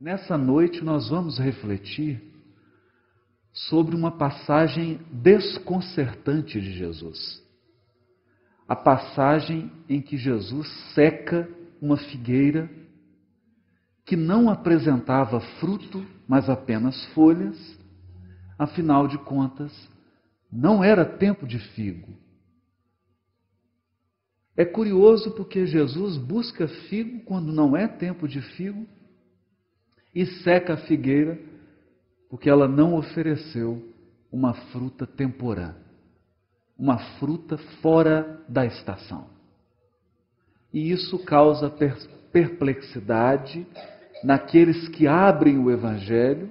Nessa noite nós vamos refletir sobre uma passagem desconcertante de Jesus. A passagem em que Jesus seca uma figueira que não apresentava fruto, mas apenas folhas. Afinal de contas, não era tempo de figo. É curioso porque Jesus busca figo quando não é tempo de figo e seca a figueira, porque ela não ofereceu uma fruta temporã, uma fruta fora da estação. E isso causa perplexidade naqueles que abrem o Evangelho,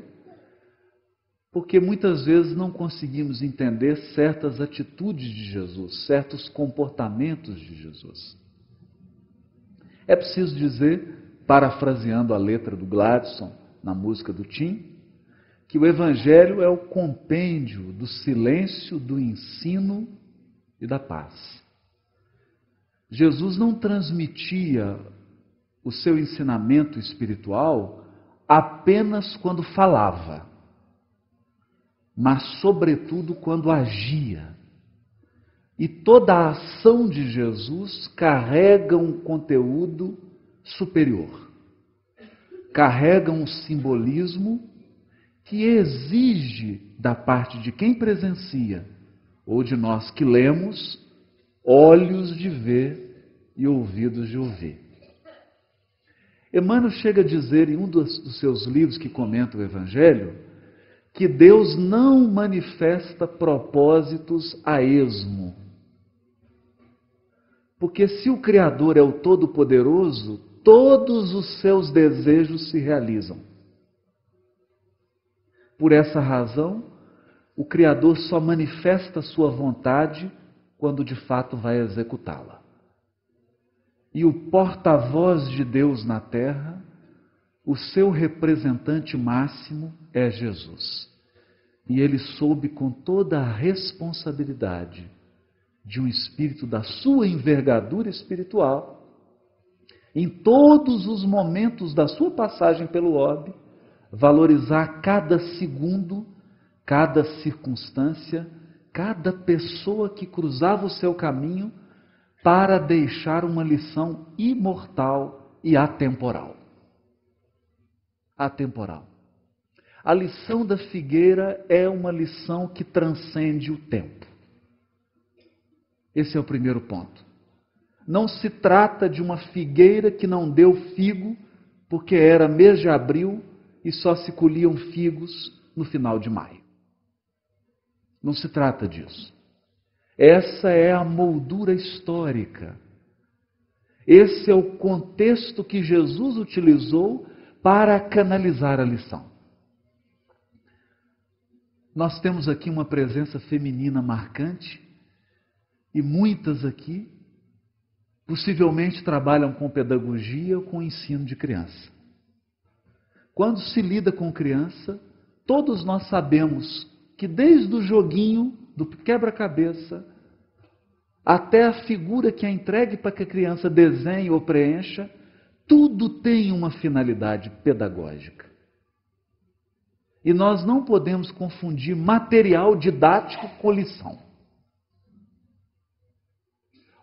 porque muitas vezes não conseguimos entender certas atitudes de Jesus, certos comportamentos de Jesus. É preciso dizer parafraseando a letra do Gladson na música do Tim, que o Evangelho é o compêndio do silêncio, do ensino e da paz. Jesus não transmitia o seu ensinamento espiritual apenas quando falava, mas, sobretudo, quando agia. E toda a ação de Jesus carrega um conteúdo superior. Carrega um simbolismo que exige da parte de quem presencia ou de nós que lemos olhos de ver e ouvidos de ouvir. Emmanuel chega a dizer em um dos, seus livros que comenta o Evangelho que Deus não manifesta propósitos a esmo. Porque se o Criador é o Todo-Poderoso, todos os seus desejos se realizam. Por essa razão, o Criador só manifesta sua vontade quando de fato vai executá-la. E o porta-voz de Deus na terra, o seu representante máximo é Jesus. E ele soube com toda a responsabilidade de um espírito da sua envergadura espiritual em todos os momentos da sua passagem pelo orbe, valorizar cada segundo, cada circunstância, cada pessoa que cruzava o seu caminho para deixar uma lição imortal e atemporal. Atemporal. A lição da figueira é uma lição que transcende o tempo. Esse é o primeiro ponto. Não se trata de uma figueira que não deu figo, porque era mês de abril e só se colhiam figos no final de maio. Não se trata disso. Essa é a moldura histórica. Esse é o contexto que Jesus utilizou para canalizar a lição. Nós temos aqui uma presença feminina marcante e muitas aqui possivelmente trabalham com pedagogia ou com ensino de criança. Quando se lida com criança, todos nós sabemos que desde o joguinho, do quebra-cabeça, até a figura que é entregue para que a criança desenhe ou preencha, tudo tem uma finalidade pedagógica. E nós não podemos confundir material didático com lição.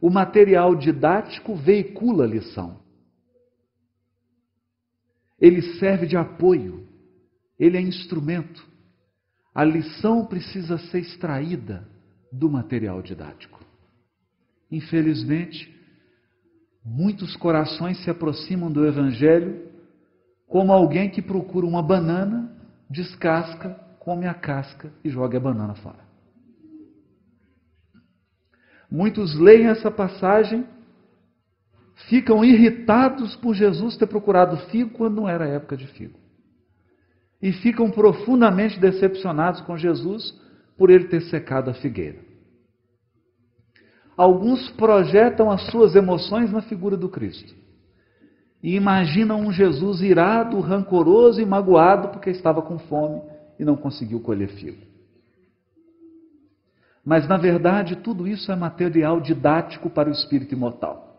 O material didático veicula a lição. Ele serve de apoio, ele é instrumento. A lição precisa ser extraída do material didático. Infelizmente, muitos corações se aproximam do Evangelho como alguém que procura uma banana, descasca, come a casca e joga a banana fora. Muitos leem essa passagem, ficam irritados por Jesus ter procurado figo quando não era época de figo. E ficam profundamente decepcionados com Jesus por ele ter secado a figueira. Alguns projetam as suas emoções na figura do Cristo. E imaginam um Jesus irado, rancoroso e magoado porque estava com fome e não conseguiu colher figo. Mas, na verdade, tudo isso é material didático para o espírito imortal.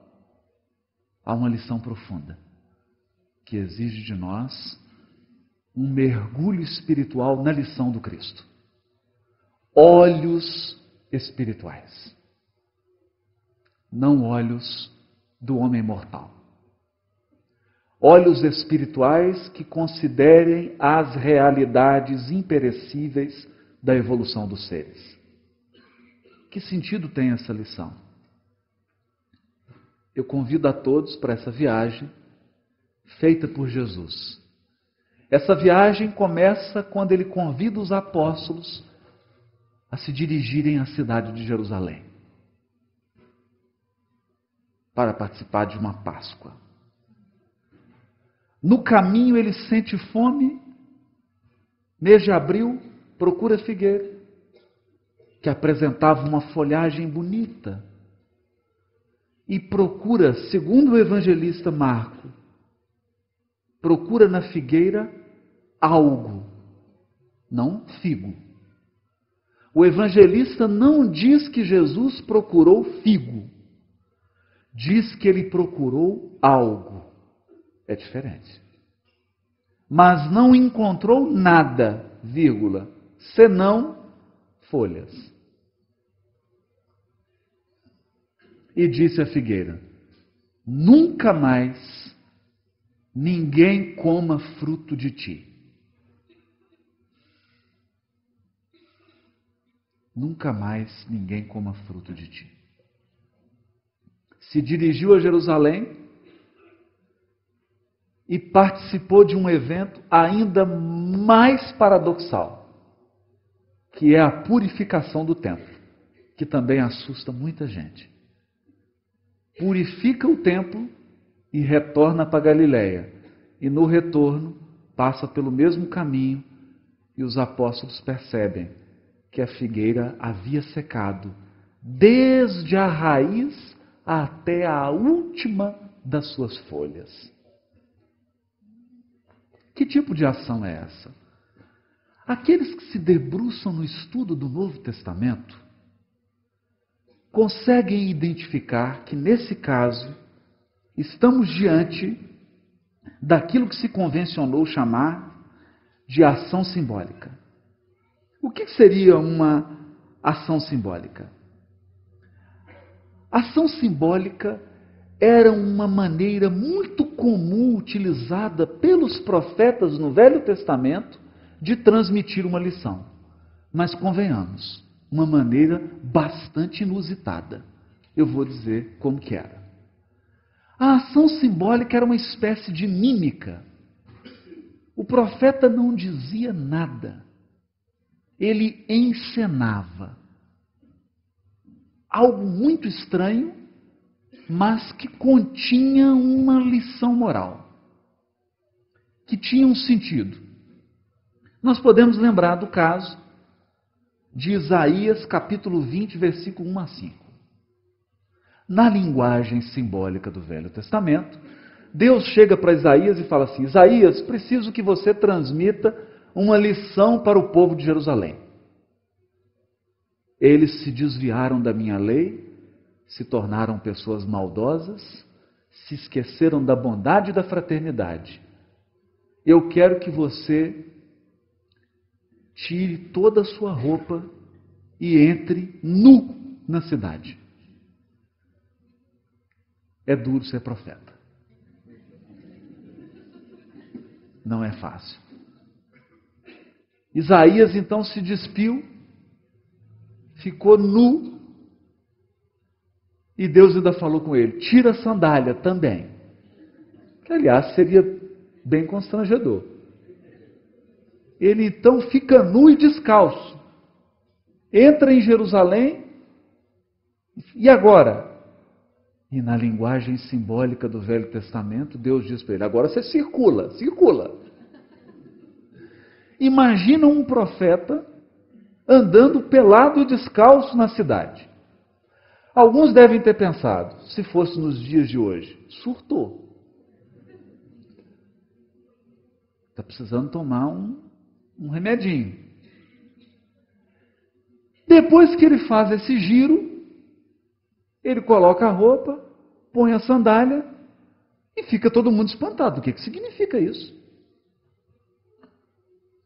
Há uma lição profunda que exige de nós um mergulho espiritual na lição do Cristo. Olhos espirituais, não olhos do homem mortal. Olhos espirituais que considerem as realidades imperecíveis da evolução dos seres. Que sentido tem essa lição? Eu convido a todos para essa viagem feita por Jesus. Essa viagem começa quando ele convida os apóstolos a se dirigirem à cidade de Jerusalém para participar de uma Páscoa. No caminho ele sente fome, mês de abril, procura figueira, que apresentava uma folhagem bonita, e procura, segundo o evangelista Marco, procura na figueira algo, não figo. O evangelista não diz que Jesus procurou figo, diz que ele procurou algo. É diferente. Mas não encontrou nada, vírgula, senão folhas. E disse a figueira: Nunca mais ninguém coma fruto de ti. Nunca mais ninguém coma fruto de ti. Se dirigiu a Jerusalém e participou de um evento ainda mais paradoxal, que é a purificação do templo, que também assusta muita gente. Purifica o templo e retorna para Galiléia. E no retorno passa pelo mesmo caminho e os apóstolos percebem que a figueira havia secado desde a raiz até a última das suas folhas. Que tipo de ação é essa? Aqueles que se debruçam no estudo do Novo Testamento conseguem identificar que, nesse caso, estamos diante daquilo que se convencionou chamar de ação simbólica. O que seria uma ação simbólica? Ação simbólica era uma maneira muito comum utilizada pelos profetas no Velho Testamento de transmitir uma lição. Mas convenhamos, uma maneira bastante inusitada. Eu vou dizer como que era. A ação simbólica era uma espécie de mímica. O profeta não dizia nada, ele encenava. Algo muito estranho, mas que continha uma lição moral, que tinha um sentido. Nós podemos lembrar do caso de Isaías capítulo 20, versículo 1 a 5 na linguagem simbólica do Velho Testamento, Deus chega para Isaías e fala assim: Isaías, preciso que você transmita uma lição para o povo de Jerusalém. Eles se desviaram da minha lei, se tornaram pessoas maldosas, se esqueceram da bondade e da fraternidade. Eu quero que você tire toda a sua roupa e entre nu na cidade. É duro ser profeta. Não é fácil. Isaías então se despiu, ficou nu, e Deus ainda falou com ele: tira a sandália também. Que, aliás, seria bem constrangedor. Ele então fica nu e descalço, entra em Jerusalém, e agora? E na linguagem simbólica do Velho Testamento, Deus diz para ele: agora você circula, circula. Imagina um profeta andando pelado e descalço na cidade. Alguns devem ter pensado, se fosse nos dias de hoje, surtou. Está precisando tomar um, um remedinho. Depois que ele faz esse giro, ele coloca a roupa, põe a sandália e fica todo mundo espantado. O que, que significa isso?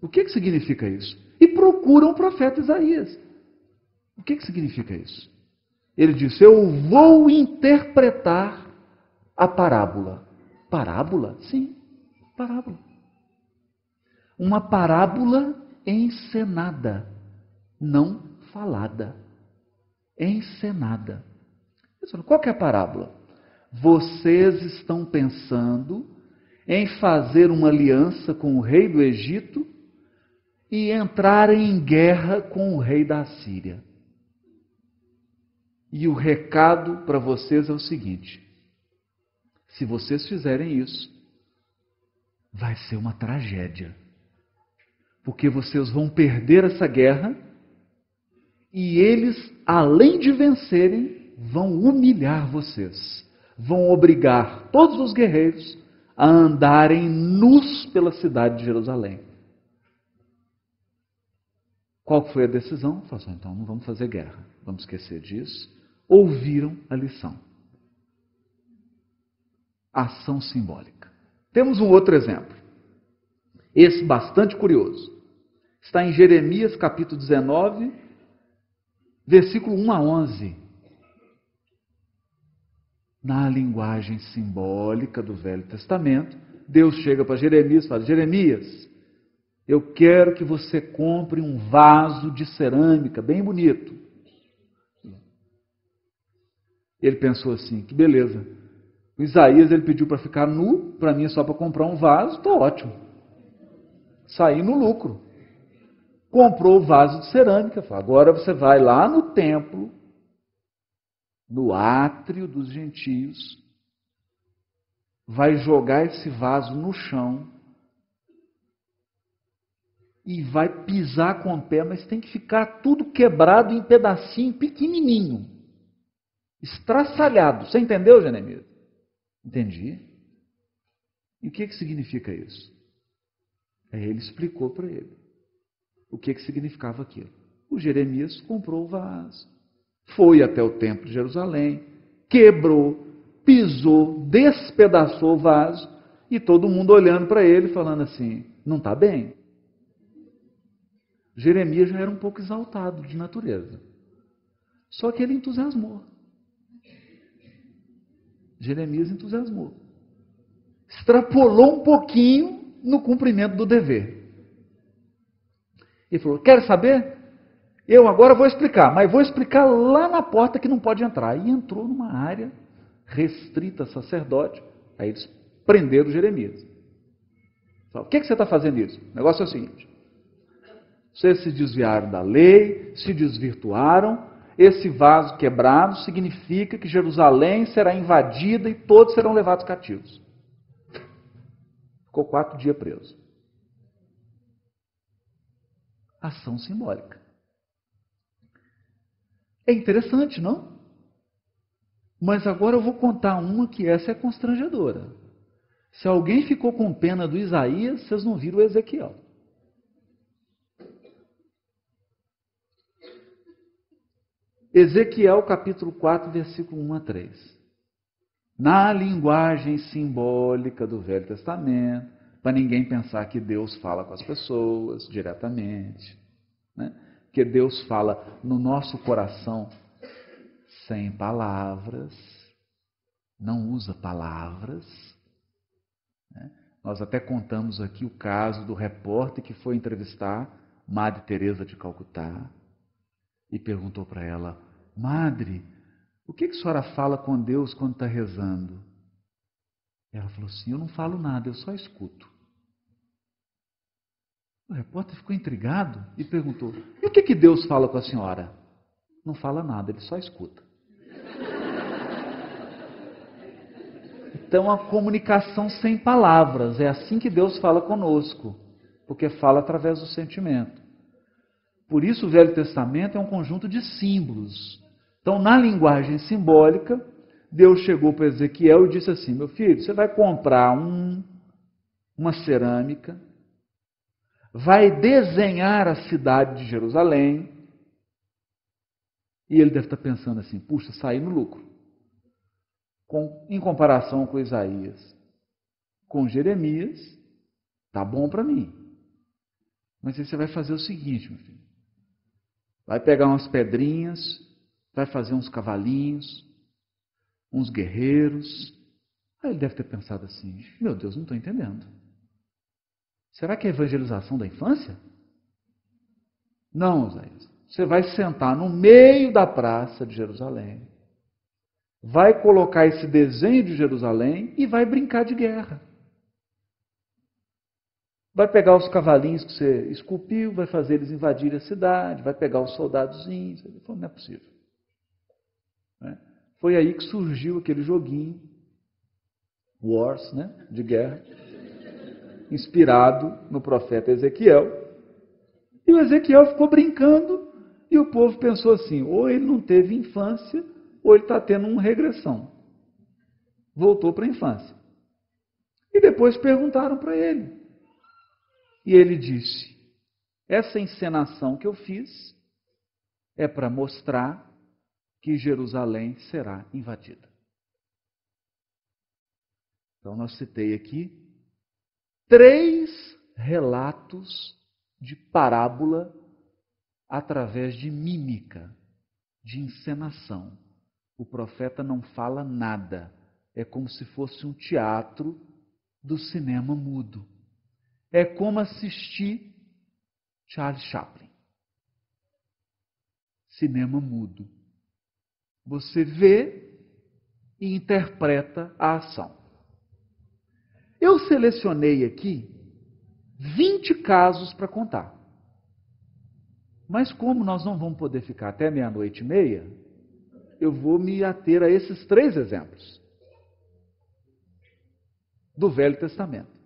O que, que significa isso? E procuram o profeta Isaías. O que, que significa isso? Ele disse: Eu vou interpretar a parábola. Parábola? Sim, parábola. Uma parábola encenada, não falada. Encenada. Qual que é a parábola? Vocês estão pensando em fazer uma aliança com o rei do Egito e entrarem em guerra com o rei da Síria. E o recado para vocês é o seguinte: se vocês fizerem isso, vai ser uma tragédia. Porque vocês vão perder essa guerra e eles, além de vencerem, vão humilhar vocês. Vão obrigar todos os guerreiros a andarem nus pela cidade de Jerusalém. Qual foi a decisão? Falou assim, então não vamos fazer guerra, vamos esquecer disso. Ouviram a lição. Ação simbólica. Temos um outro exemplo. Esse bastante curioso. Está em Jeremias capítulo 19, versículo 1 a 11. Na linguagem simbólica do Velho Testamento, Deus chega para Jeremias e fala: Jeremias, eu quero que você compre um vaso de cerâmica bem bonito. Ele pensou assim: que beleza. O Isaías ele pediu para ficar nu, para mim é só para comprar um vaso, está ótimo. Saí no lucro. Comprou o vaso de cerâmica. Falou, agora você vai lá no templo, no átrio dos gentios, vai jogar esse vaso no chão e vai pisar com o pé, mas tem que ficar tudo quebrado em pedacinho pequenininho, estraçalhado. Você entendeu, Jeremias? Entendi. E o que, que significa isso? Aí ele explicou para ele o que, que significava aquilo. O Jeremias comprou o vaso, foi até o templo de Jerusalém, quebrou, pisou, despedaçou o vaso e todo mundo olhando para ele, falando assim: não está bem. Jeremias já era um pouco exaltado de natureza. Só que ele entusiasmou. Jeremias entusiasmou. Extrapolou um pouquinho no cumprimento do dever. Ele falou: Quer saber? Eu agora vou explicar, mas vou explicar lá na porta que não pode entrar. E entrou numa área restrita a sacerdote. Aí eles prenderam Jeremias. O que, que você está fazendo isso? O negócio é o seguinte: vocês se desviaram da lei, se desvirtuaram. Esse vaso quebrado significa que Jerusalém será invadida e todos serão levados cativos. Ficou quatro dias preso. Ação simbólica. É interessante, não? Mas agora eu vou contar uma que essa é constrangedora. Se alguém ficou com pena do Isaías, vocês não viram o Ezequiel. Ezequiel capítulo 4, versículo 1 a 3. Na linguagem simbólica do Velho Testamento, para ninguém pensar que Deus fala com as pessoas diretamente, né? que Deus fala no nosso coração sem palavras, não usa palavras. Né? Nós até contamos aqui o caso do repórter que foi entrevistar Madre Teresa de Calcutá e perguntou para ela: Madre, o que, que a senhora fala com Deus quando está rezando? Ela falou assim: Eu não falo nada, eu só escuto. O repórter ficou intrigado e perguntou: E o que, que Deus fala com a senhora? Não fala nada, ele só escuta. Então, a comunicação sem palavras, é assim que Deus fala conosco, porque fala através do sentimento. Por isso, o Velho Testamento é um conjunto de símbolos. Então, na linguagem simbólica, Deus chegou para Ezequiel e disse assim: Meu filho, você vai comprar um, uma cerâmica, vai desenhar a cidade de Jerusalém. E ele deve estar pensando assim: puxa, saí no lucro. Com, em comparação com Isaías, com Jeremias, tá bom para mim. Mas aí você vai fazer o seguinte, meu filho. Vai pegar umas pedrinhas, vai fazer uns cavalinhos, uns guerreiros. Aí ele deve ter pensado assim: meu Deus, não estou entendendo. Será que é evangelização da infância? Não, Isaías. Você vai sentar no meio da praça de Jerusalém, vai colocar esse desenho de Jerusalém e vai brincar de guerra. Vai pegar os cavalinhos que você esculpiu, vai fazer eles invadirem a cidade, vai pegar os soldadozinhos. Ele falou, não é possível. Né? Foi aí que surgiu aquele joguinho, Wars, né, de guerra, inspirado no profeta Ezequiel. E o Ezequiel ficou brincando e o povo pensou assim: ou ele não teve infância, ou ele está tendo uma regressão. Voltou para a infância. E depois perguntaram para ele. E ele disse: Essa encenação que eu fiz é para mostrar que Jerusalém será invadida. Então, nós citei aqui três relatos de parábola através de mímica, de encenação. O profeta não fala nada, é como se fosse um teatro do cinema mudo. É como assistir Charles Chaplin. Cinema mudo. Você vê e interpreta a ação. Eu selecionei aqui 20 casos para contar. Mas como nós não vamos poder ficar até meia-noite e meia, eu vou me ater a esses três exemplos do Velho Testamento.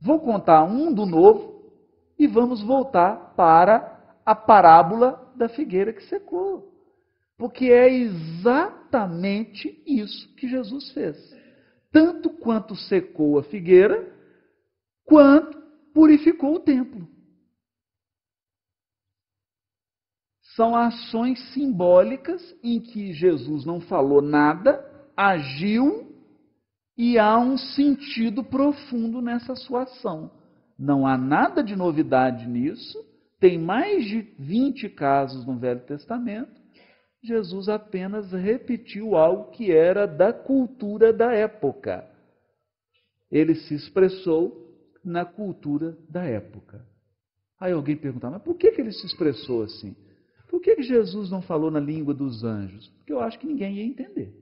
Vou contar um do Novo e vamos voltar para a parábola da figueira que secou. Porque é exatamente isso que Jesus fez. Tanto quanto secou a figueira, quanto purificou o templo. São ações simbólicas em que Jesus não falou nada, agiu e há um sentido profundo nessa sua ação. Não há nada de novidade nisso. Tem mais de 20 casos no Velho Testamento. Jesus apenas repetiu algo que era da cultura da época. Ele se expressou na cultura da época. Aí alguém perguntava, mas por que, que ele se expressou assim? Por que, que Jesus não falou na língua dos anjos? Porque eu acho que ninguém ia entender.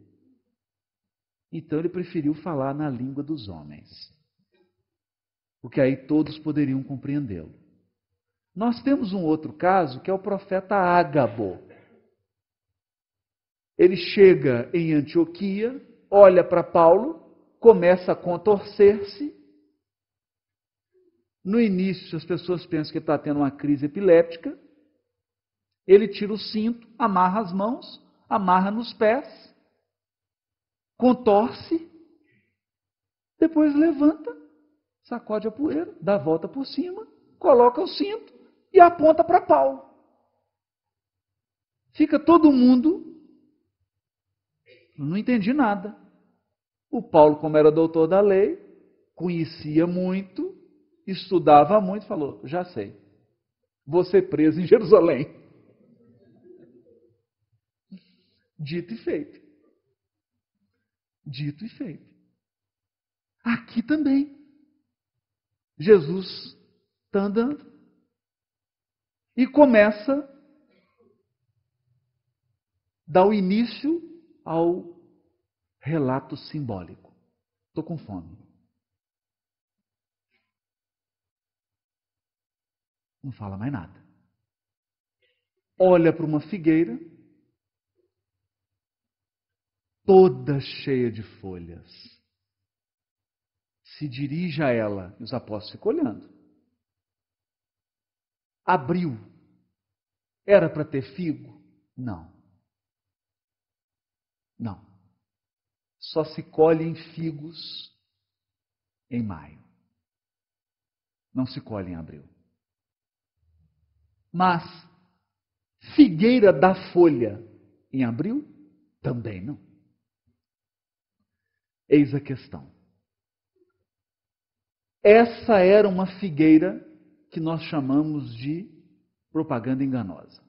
Então ele preferiu falar na língua dos homens. Porque aí todos poderiam compreendê-lo. Nós temos um outro caso que é o profeta Ágabo. Ele chega em Antioquia, olha para Paulo, começa a contorcer-se. No início, as pessoas pensam que está tendo uma crise epiléptica. Ele tira o cinto, amarra as mãos, amarra nos pés, contorce, depois levanta, sacode a poeira, dá a volta por cima, coloca o cinto e aponta para Paulo. Fica todo mundo. Não entendi nada. O Paulo, como era doutor da lei, conhecia muito, estudava muito, falou: Já sei, vou ser preso em Jerusalém. Dito e feito. Dito e feito. Aqui também. Jesus está andando e começa dar o início ao relato simbólico. Estou com fome. Não fala mais nada. Olha para uma figueira toda cheia de folhas. Se dirige a ela, e os apóstolos ficam olhando. Abriu. Era para ter figo? Não. Não. Só se colhe em figos em maio. Não se colhe em abril. Mas figueira da folha em abril? Também não. Eis a questão. Essa era uma figueira que nós chamamos de propaganda enganosa.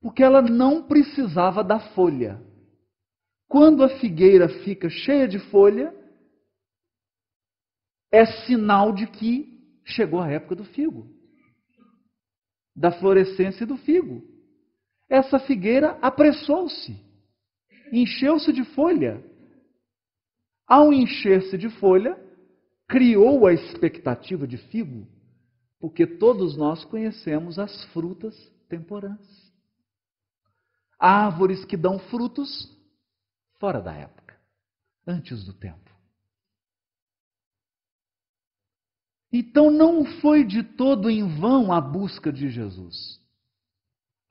Porque ela não precisava da folha. Quando a figueira fica cheia de folha, é sinal de que chegou a época do figo, da florescência do figo. Essa figueira apressou-se, encheu-se de folha. Ao encher-se de folha, criou a expectativa de figo, porque todos nós conhecemos as frutas temporãs. Árvores que dão frutos fora da época, antes do tempo. Então não foi de todo em vão a busca de Jesus.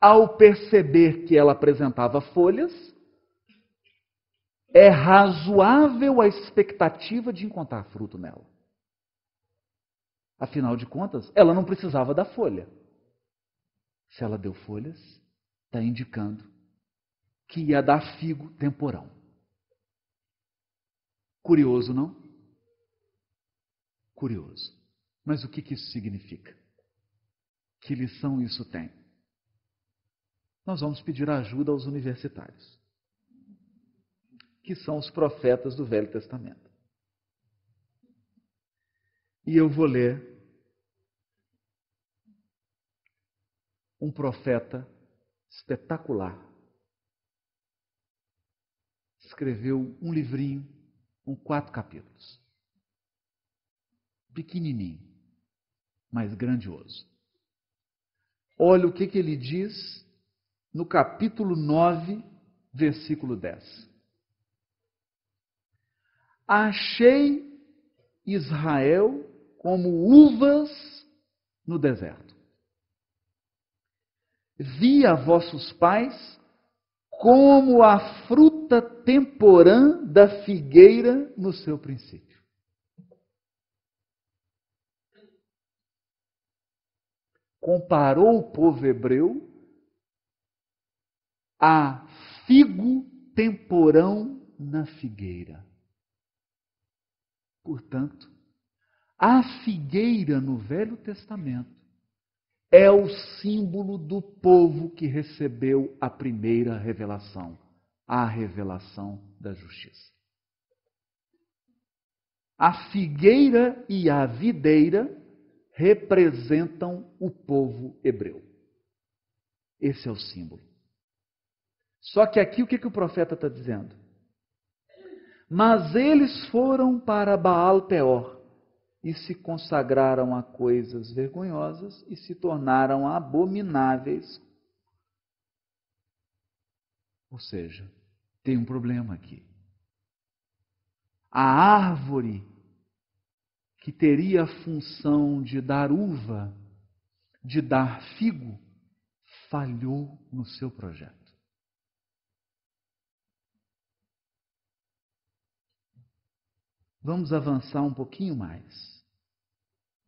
Ao perceber que ela apresentava folhas, é razoável a expectativa de encontrar fruto nela. Afinal de contas, ela não precisava da folha. Se ela deu folhas, está indicando que ia dar figo temporão. Curioso, não? Curioso. Mas o que, que isso significa? Que lição isso tem? Nós vamos pedir ajuda aos universitários, que são os profetas do Velho Testamento. E eu vou ler um profeta espetacular. Escreveu um livrinho com quatro capítulos. Pequenininho mas grandioso. Olha o que, que ele diz no capítulo 9, versículo 10. Achei Israel como uvas no deserto. Vi a vossos pais como a fruta temporã da figueira no seu princípio. comparou o povo hebreu a figo temporão na figueira. Portanto, a figueira no Velho Testamento é o símbolo do povo que recebeu a primeira revelação, a revelação da justiça. A figueira e a videira representam o povo hebreu. Esse é o símbolo. Só que aqui o que, que o profeta está dizendo? Mas eles foram para Baal Peor e se consagraram a coisas vergonhosas e se tornaram abomináveis. Ou seja, tem um problema aqui. A árvore que teria a função de dar uva, de dar figo, falhou no seu projeto. Vamos avançar um pouquinho mais.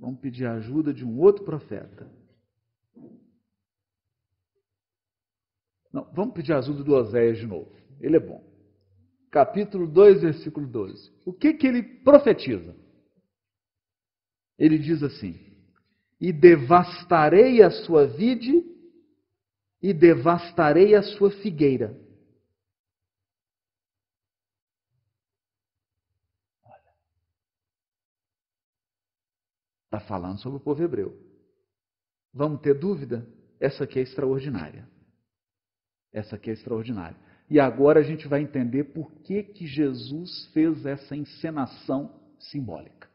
Vamos pedir a ajuda de um outro profeta. Não, vamos pedir a ajuda do Oséias de novo. Ele é bom. Capítulo 2, versículo 12. O que, que ele profetiza? Ele diz assim: E devastarei a sua vide e devastarei a sua figueira. Está falando sobre o povo hebreu. Vamos ter dúvida? Essa aqui é extraordinária. Essa aqui é extraordinária. E agora a gente vai entender por que, que Jesus fez essa encenação simbólica.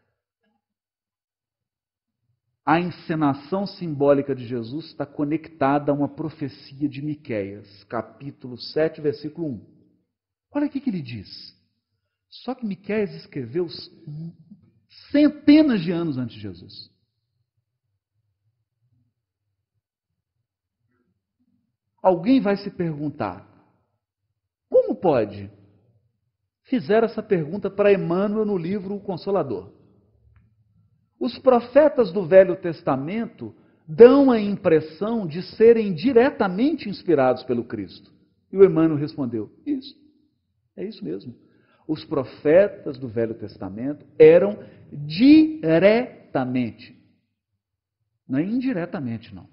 A encenação simbólica de Jesus está conectada a uma profecia de Miqueias, capítulo 7, versículo 1. Olha o que ele diz. Só que Miqueias escreveu centenas de anos antes de Jesus. Alguém vai se perguntar: como pode? Fizeram essa pergunta para Emmanuel no livro O Consolador. Os profetas do Velho Testamento dão a impressão de serem diretamente inspirados pelo Cristo. E o Emmanuel respondeu: Isso, é isso mesmo. Os profetas do Velho Testamento eram diretamente. Não é indiretamente, não.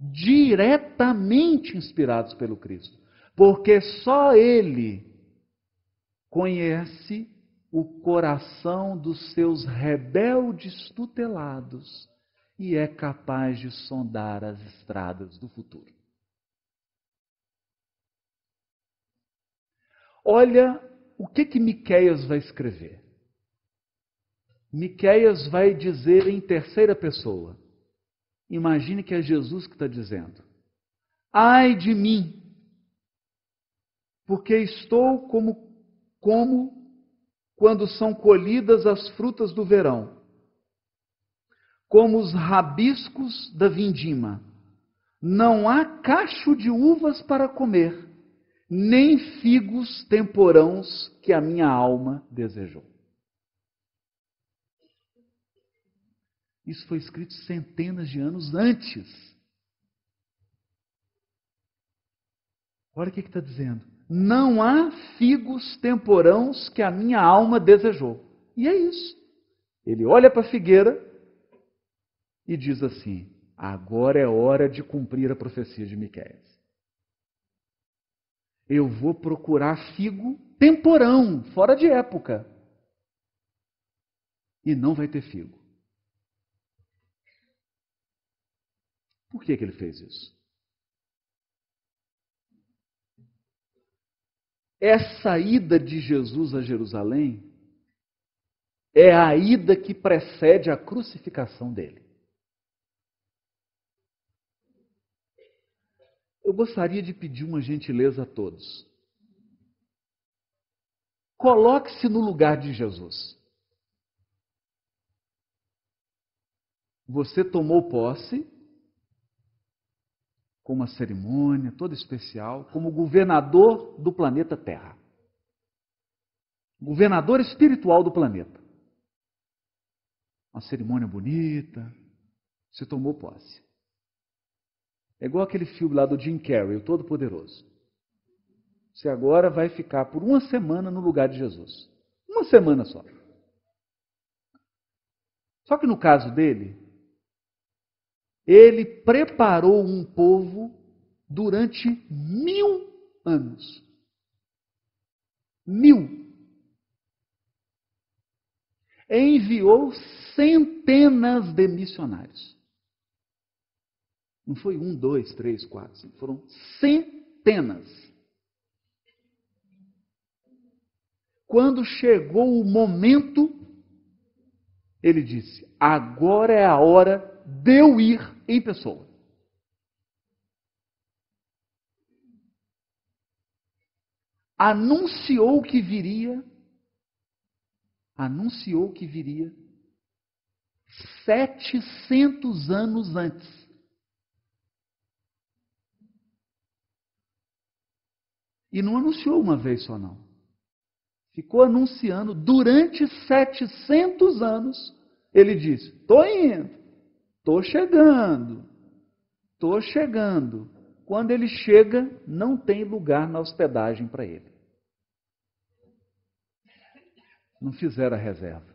Diretamente inspirados pelo Cristo. Porque só Ele conhece o coração dos seus rebeldes tutelados e é capaz de sondar as estradas do futuro. Olha o que que Miqueias vai escrever. Miqueias vai dizer em terceira pessoa. Imagine que é Jesus que está dizendo. Ai de mim, porque estou como, como quando são colhidas as frutas do verão, como os rabiscos da vindima. Não há cacho de uvas para comer, nem figos temporãos que a minha alma desejou. Isso foi escrito centenas de anos antes. Olha o que está dizendo. Não há figos temporãos que a minha alma desejou. E é isso. Ele olha para a figueira e diz assim: agora é hora de cumprir a profecia de Miqueias. Eu vou procurar figo temporão, fora de época. E não vai ter figo. Por que, que ele fez isso? Essa ida de Jesus a Jerusalém é a ida que precede a crucificação dele. Eu gostaria de pedir uma gentileza a todos. Coloque-se no lugar de Jesus. Você tomou posse com uma cerimônia toda especial, como governador do planeta Terra. Governador espiritual do planeta. Uma cerimônia bonita, você tomou posse. É igual aquele filme lá do Jim Carrey, o Todo-Poderoso. Você agora vai ficar por uma semana no lugar de Jesus. Uma semana só. Só que no caso dele, ele preparou um povo durante mil anos. Mil. Enviou centenas de missionários. Não foi um, dois, três, quatro, cinco, foram centenas. Quando chegou o momento, ele disse: agora é a hora de eu ir em pessoa. Anunciou que viria, anunciou que viria 700 anos antes. E não anunciou uma vez só, não. Ficou anunciando durante 700 anos. Ele disse: Estou indo. Estou chegando, estou chegando. Quando ele chega, não tem lugar na hospedagem para ele. Não fizeram a reserva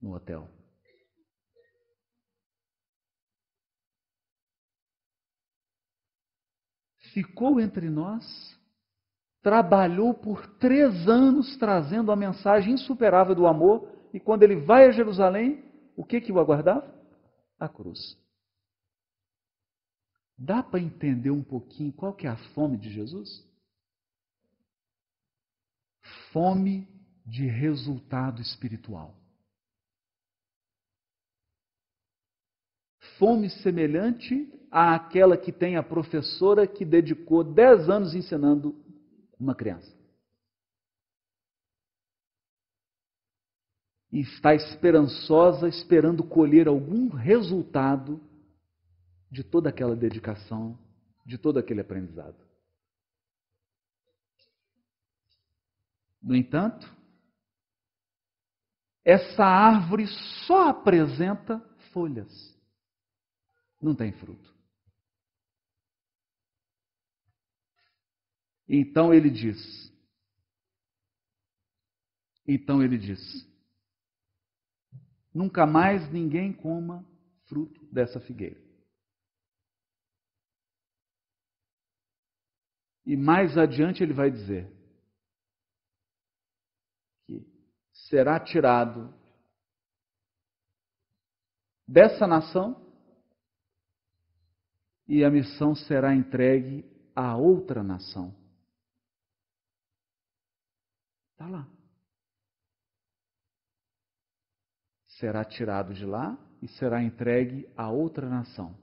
no hotel. Ficou entre nós, trabalhou por três anos trazendo a mensagem insuperável do amor, e quando ele vai a Jerusalém, o que, que o aguardava? A cruz. Dá para entender um pouquinho qual que é a fome de Jesus? Fome de resultado espiritual. Fome semelhante àquela que tem a professora que dedicou dez anos ensinando uma criança. e está esperançosa, esperando colher algum resultado de toda aquela dedicação, de todo aquele aprendizado. No entanto, essa árvore só apresenta folhas, não tem fruto. Então ele diz: Então ele diz: nunca mais ninguém coma fruto dessa figueira. E mais adiante ele vai dizer que será tirado dessa nação e a missão será entregue a outra nação. Está lá. Será tirado de lá e será entregue a outra nação.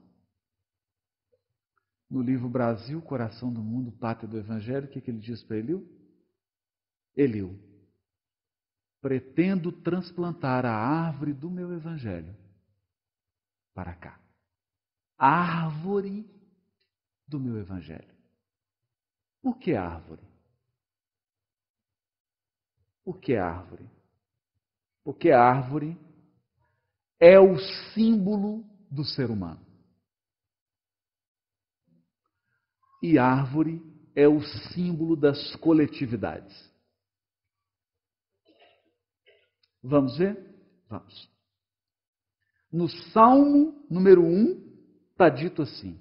No livro Brasil, Coração do Mundo, Pátria do Evangelho, o que, que ele diz para Eliu? Eliu, pretendo transplantar a árvore do meu Evangelho para cá. Árvore do meu Evangelho. Por que árvore? Por que árvore? Porque árvore é o símbolo do ser humano. E árvore é o símbolo das coletividades. Vamos ver? Vamos. No Salmo número 1, está dito assim: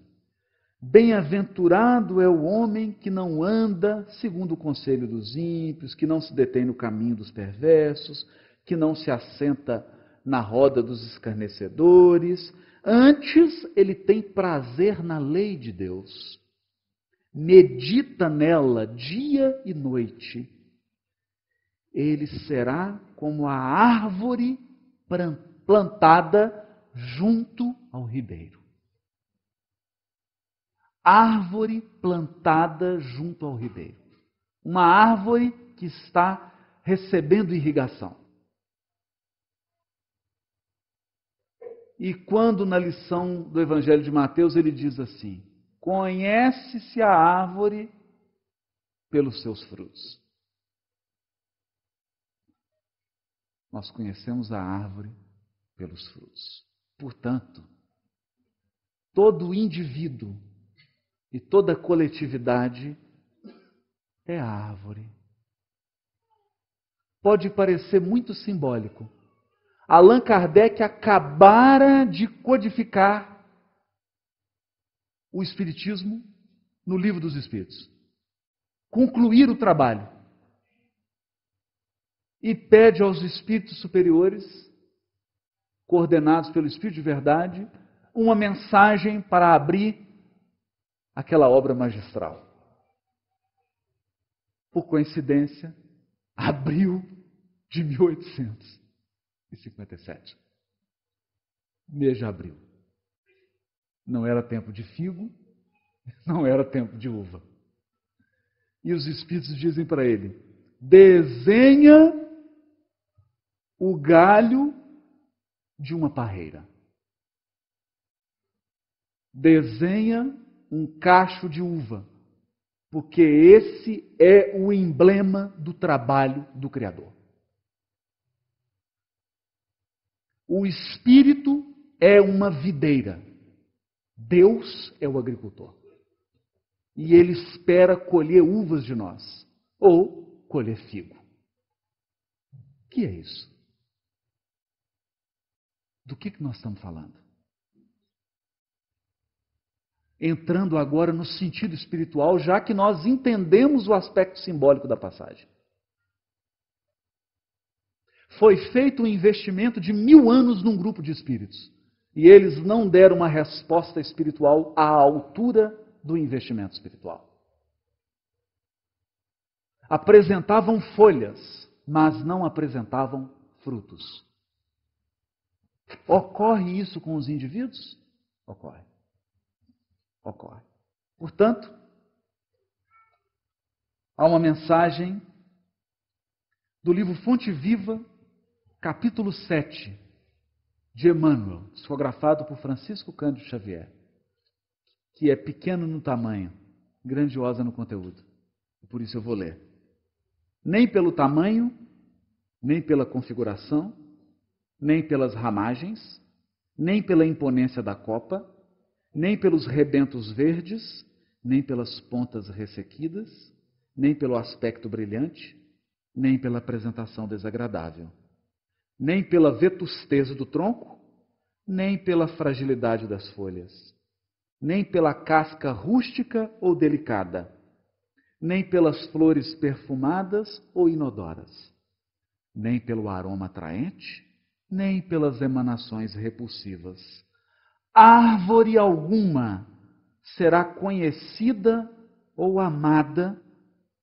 Bem-aventurado é o homem que não anda segundo o conselho dos ímpios, que não se detém no caminho dos perversos, que não se assenta na roda dos escarnecedores. Antes, ele tem prazer na lei de Deus. Medita nela dia e noite. Ele será como a árvore plantada junto ao ribeiro árvore plantada junto ao ribeiro. Uma árvore que está recebendo irrigação. E quando na lição do Evangelho de Mateus ele diz assim: Conhece-se a árvore pelos seus frutos. Nós conhecemos a árvore pelos frutos. Portanto, todo indivíduo e toda coletividade é árvore. Pode parecer muito simbólico. Allan Kardec acabara de codificar o Espiritismo no Livro dos Espíritos. Concluir o trabalho. E pede aos espíritos superiores, coordenados pelo Espírito de Verdade, uma mensagem para abrir aquela obra magistral. Por coincidência, abril de 1857. Mês de abril. Não era tempo de figo, não era tempo de uva. E os espíritos dizem para ele: desenha o galho de uma parreira. Desenha um cacho de uva, porque esse é o emblema do trabalho do Criador. O Espírito é uma videira, Deus é o agricultor. E ele espera colher uvas de nós, ou colher figo. O que é isso? Do que, que nós estamos falando? Entrando agora no sentido espiritual, já que nós entendemos o aspecto simbólico da passagem. Foi feito um investimento de mil anos num grupo de espíritos. E eles não deram uma resposta espiritual à altura do investimento espiritual. Apresentavam folhas, mas não apresentavam frutos. Ocorre isso com os indivíduos? Ocorre ocorre. Portanto, há uma mensagem do livro Fonte Viva, capítulo 7, de Emmanuel, psicografado por Francisco Cândido Xavier, que é pequeno no tamanho, grandiosa no conteúdo. Por isso eu vou ler. Nem pelo tamanho, nem pela configuração, nem pelas ramagens, nem pela imponência da copa, nem pelos rebentos verdes, nem pelas pontas ressequidas, nem pelo aspecto brilhante, nem pela apresentação desagradável. nem pela vetustez do tronco, nem pela fragilidade das folhas, nem pela casca rústica ou delicada, nem pelas flores perfumadas ou inodoras, nem pelo aroma atraente, nem pelas emanações repulsivas. Árvore alguma será conhecida ou amada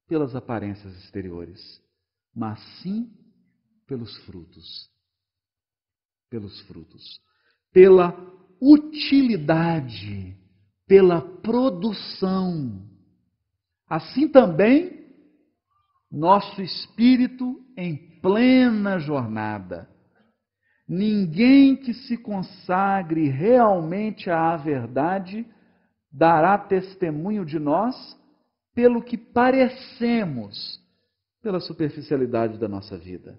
pelas aparências exteriores, mas sim pelos frutos. Pelos frutos. Pela utilidade, pela produção. Assim também, nosso espírito em plena jornada. Ninguém que se consagre realmente à verdade dará testemunho de nós pelo que parecemos, pela superficialidade da nossa vida,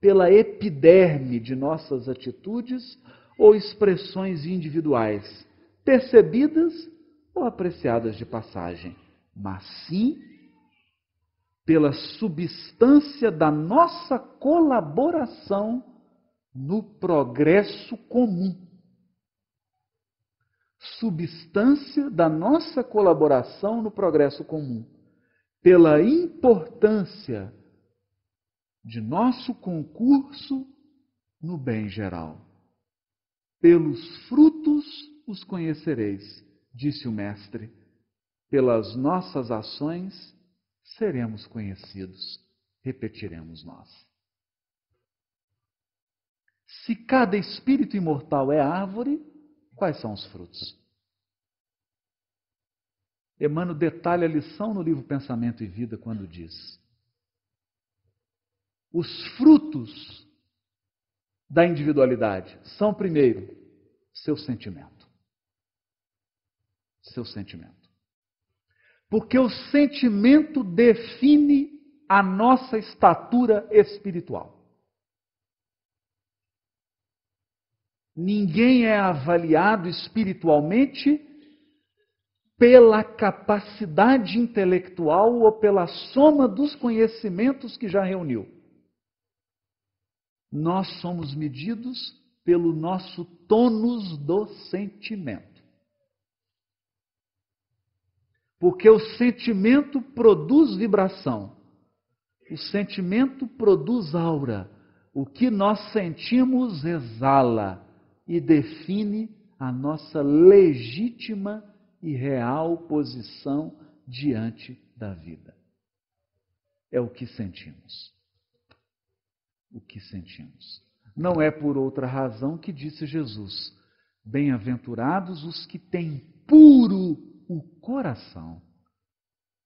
pela epiderme de nossas atitudes ou expressões individuais, percebidas ou apreciadas de passagem, mas sim pela substância da nossa colaboração no progresso comum substância da nossa colaboração no progresso comum, pela importância de nosso concurso no bem geral. Pelos frutos os conhecereis, disse o Mestre. Pelas nossas ações seremos conhecidos, repetiremos nós. Se cada espírito imortal é árvore, Quais são os frutos? Emmanuel detalha a lição no livro Pensamento e Vida quando diz: os frutos da individualidade são, primeiro, seu sentimento. Seu sentimento. Porque o sentimento define a nossa estatura espiritual. Ninguém é avaliado espiritualmente pela capacidade intelectual ou pela soma dos conhecimentos que já reuniu. Nós somos medidos pelo nosso tônus do sentimento. Porque o sentimento produz vibração, o sentimento produz aura. O que nós sentimos exala e define a nossa legítima e real posição diante da vida. É o que sentimos. O que sentimos. Não é por outra razão que disse Jesus: Bem-aventurados os que têm puro o coração,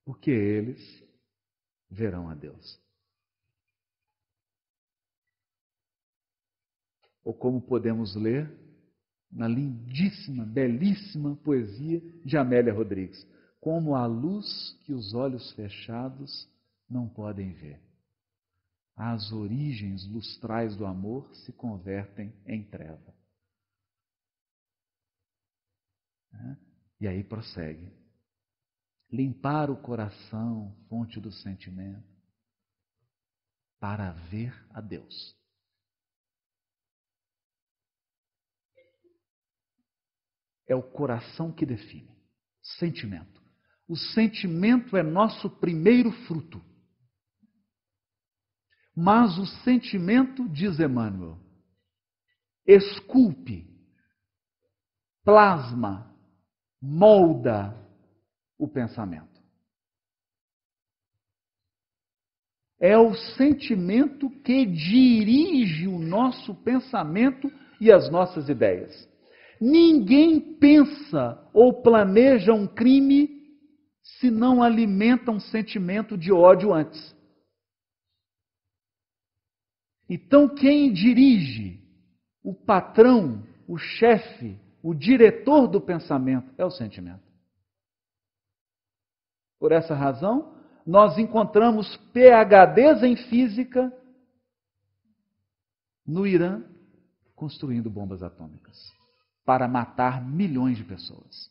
porque eles verão a Deus. Ou como podemos ler na lindíssima, belíssima poesia de Amélia Rodrigues, como a luz que os olhos fechados não podem ver. As origens lustrais do amor se convertem em treva. E aí prossegue. Limpar o coração, fonte do sentimento, para ver a Deus. É o coração que define. Sentimento. O sentimento é nosso primeiro fruto. Mas o sentimento, diz Emmanuel, esculpe, plasma, molda o pensamento. É o sentimento que dirige o nosso pensamento e as nossas ideias. Ninguém pensa ou planeja um crime se não alimenta um sentimento de ódio antes. Então, quem dirige, o patrão, o chefe, o diretor do pensamento é o sentimento. Por essa razão, nós encontramos PHDs em física no Irã construindo bombas atômicas para matar milhões de pessoas.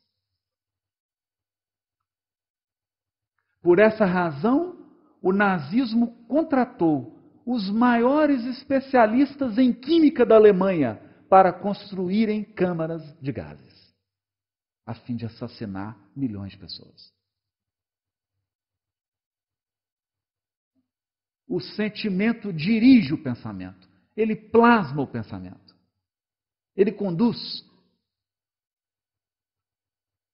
Por essa razão, o nazismo contratou os maiores especialistas em química da Alemanha para construírem câmaras de gases, a fim de assassinar milhões de pessoas. O sentimento dirige o pensamento, ele plasma o pensamento, ele conduz.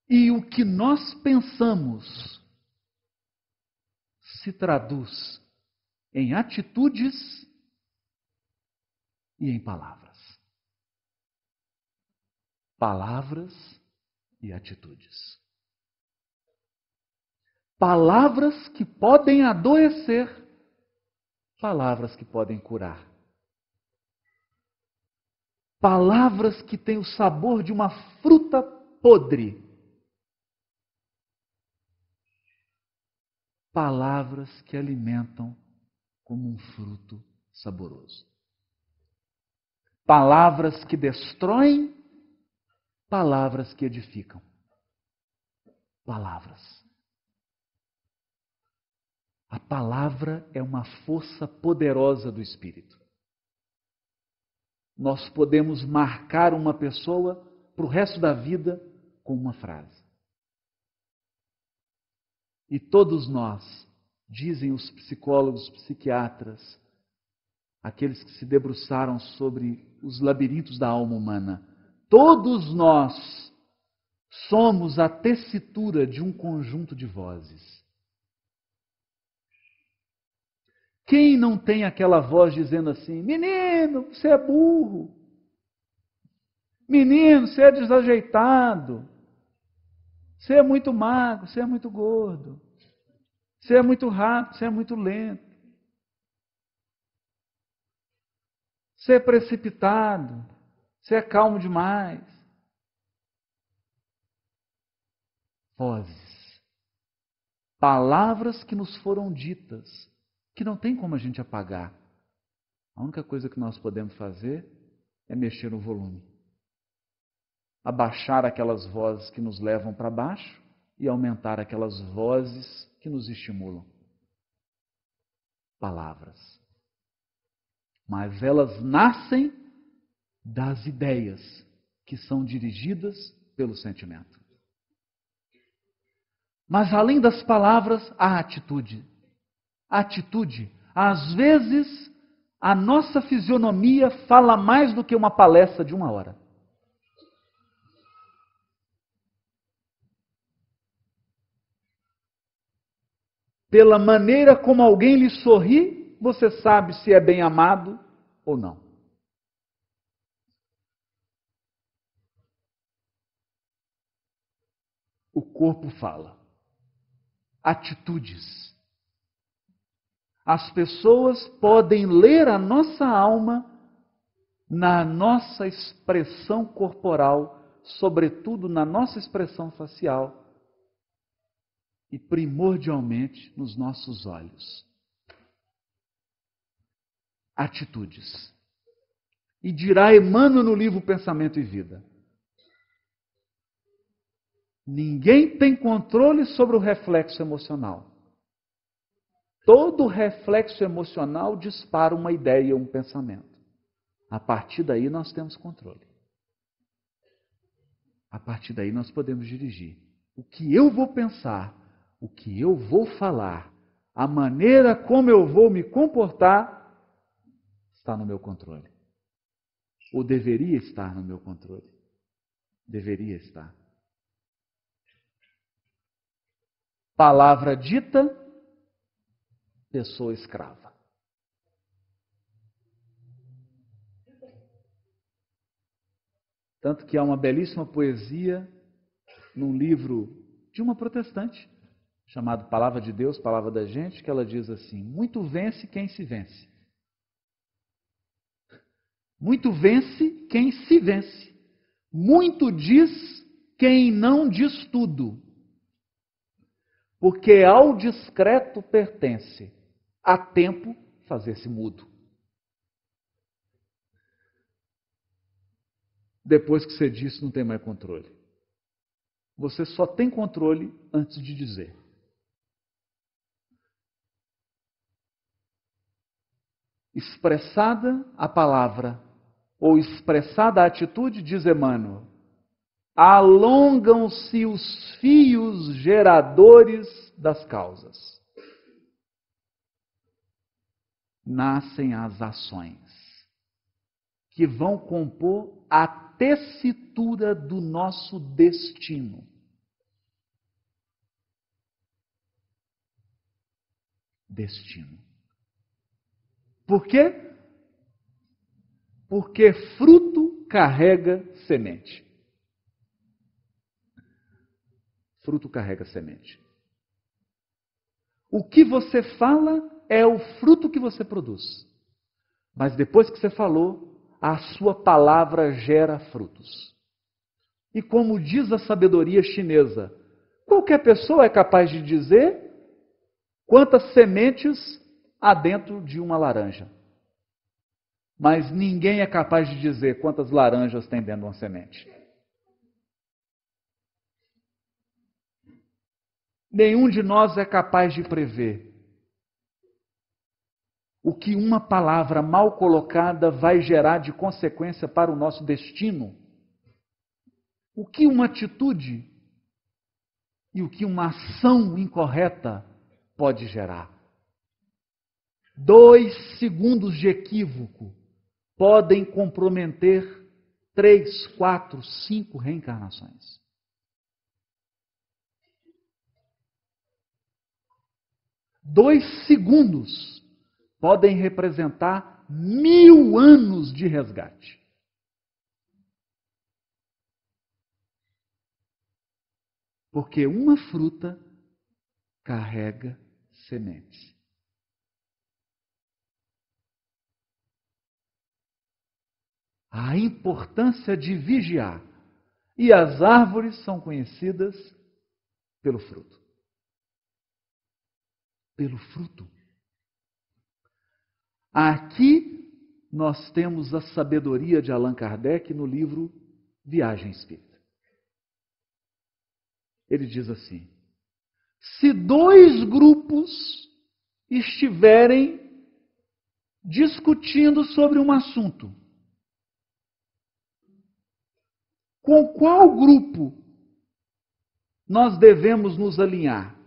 E o que nós pensamos se traduz em atitudes e em palavras. Palavras e atitudes. Palavras que podem adoecer, palavras que podem curar. Palavras que têm o sabor de uma fruta podre. Palavras que alimentam como um fruto saboroso. Palavras que destroem, palavras que edificam. Palavras. A palavra é uma força poderosa do Espírito. Nós podemos marcar uma pessoa para o resto da vida com uma frase. E todos nós dizem os psicólogos, psiquiatras, aqueles que se debruçaram sobre os labirintos da alma humana. Todos nós somos a tessitura de um conjunto de vozes. Quem não tem aquela voz dizendo assim: menino, você é burro. Menino, você é desajeitado. Você é muito magro, você é muito gordo. Você é muito rápido, você é muito lento. Você é precipitado, você é calmo demais. Vozes, palavras que nos foram ditas, que não tem como a gente apagar. A única coisa que nós podemos fazer é mexer no volume. Abaixar aquelas vozes que nos levam para baixo e aumentar aquelas vozes que nos estimulam. Palavras. Mas elas nascem das ideias que são dirigidas pelo sentimento. Mas além das palavras, a atitude. A atitude. Às vezes, a nossa fisionomia fala mais do que uma palestra de uma hora. Pela maneira como alguém lhe sorri, você sabe se é bem amado ou não. O corpo fala. Atitudes. As pessoas podem ler a nossa alma na nossa expressão corporal, sobretudo na nossa expressão facial e primordialmente nos nossos olhos. Atitudes. E dirá Emmanuel no livro Pensamento e Vida: Ninguém tem controle sobre o reflexo emocional. Todo reflexo emocional dispara uma ideia, um pensamento. A partir daí nós temos controle. A partir daí nós podemos dirigir. O que eu vou pensar o que eu vou falar, a maneira como eu vou me comportar, está no meu controle. Ou deveria estar no meu controle. Deveria estar. Palavra dita, pessoa escrava. Tanto que há uma belíssima poesia num livro de uma protestante, chamado Palavra de Deus, Palavra da Gente, que ela diz assim: Muito vence quem se vence. Muito vence quem se vence. Muito diz quem não diz tudo. Porque ao discreto pertence a tempo fazer-se mudo. Depois que você disse, não tem mais controle. Você só tem controle antes de dizer. Expressada a palavra ou expressada a atitude, diz Emmanuel, alongam-se os fios geradores das causas. Nascem as ações que vão compor a tessitura do nosso destino. Destino. Por quê? Porque fruto carrega semente. Fruto carrega semente. O que você fala é o fruto que você produz. Mas depois que você falou, a sua palavra gera frutos. E como diz a sabedoria chinesa, qualquer pessoa é capaz de dizer quantas sementes há dentro de uma laranja. Mas ninguém é capaz de dizer quantas laranjas tem dentro de uma semente. Nenhum de nós é capaz de prever o que uma palavra mal colocada vai gerar de consequência para o nosso destino. O que uma atitude e o que uma ação incorreta pode gerar. Dois segundos de equívoco podem comprometer três, quatro, cinco reencarnações. Dois segundos podem representar mil anos de resgate. Porque uma fruta carrega sementes. A importância de vigiar. E as árvores são conhecidas pelo fruto. Pelo fruto. Aqui nós temos a sabedoria de Allan Kardec no livro Viagem Espírita. Ele diz assim: se dois grupos estiverem discutindo sobre um assunto, com qual grupo nós devemos nos alinhar?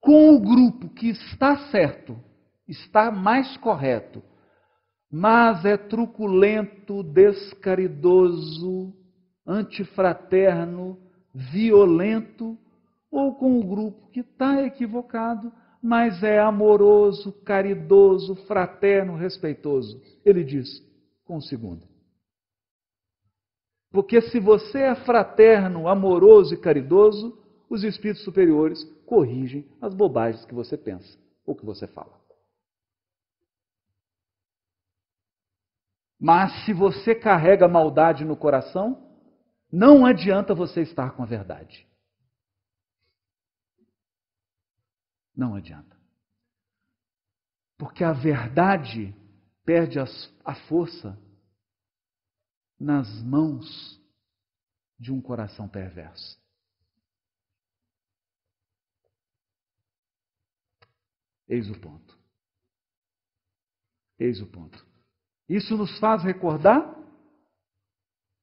Com o grupo que está certo, está mais correto, mas é truculento, descaridoso, antifraterno, violento ou com o grupo que está equivocado, mas é amoroso, caridoso, fraterno, respeitoso. Ele diz, com o segundo. Porque se você é fraterno, amoroso e caridoso, os espíritos superiores corrigem as bobagens que você pensa ou que você fala. Mas se você carrega maldade no coração, não adianta você estar com a verdade. Não adianta. Porque a verdade perde a força nas mãos de um coração perverso. Eis o ponto. Eis o ponto. Isso nos faz recordar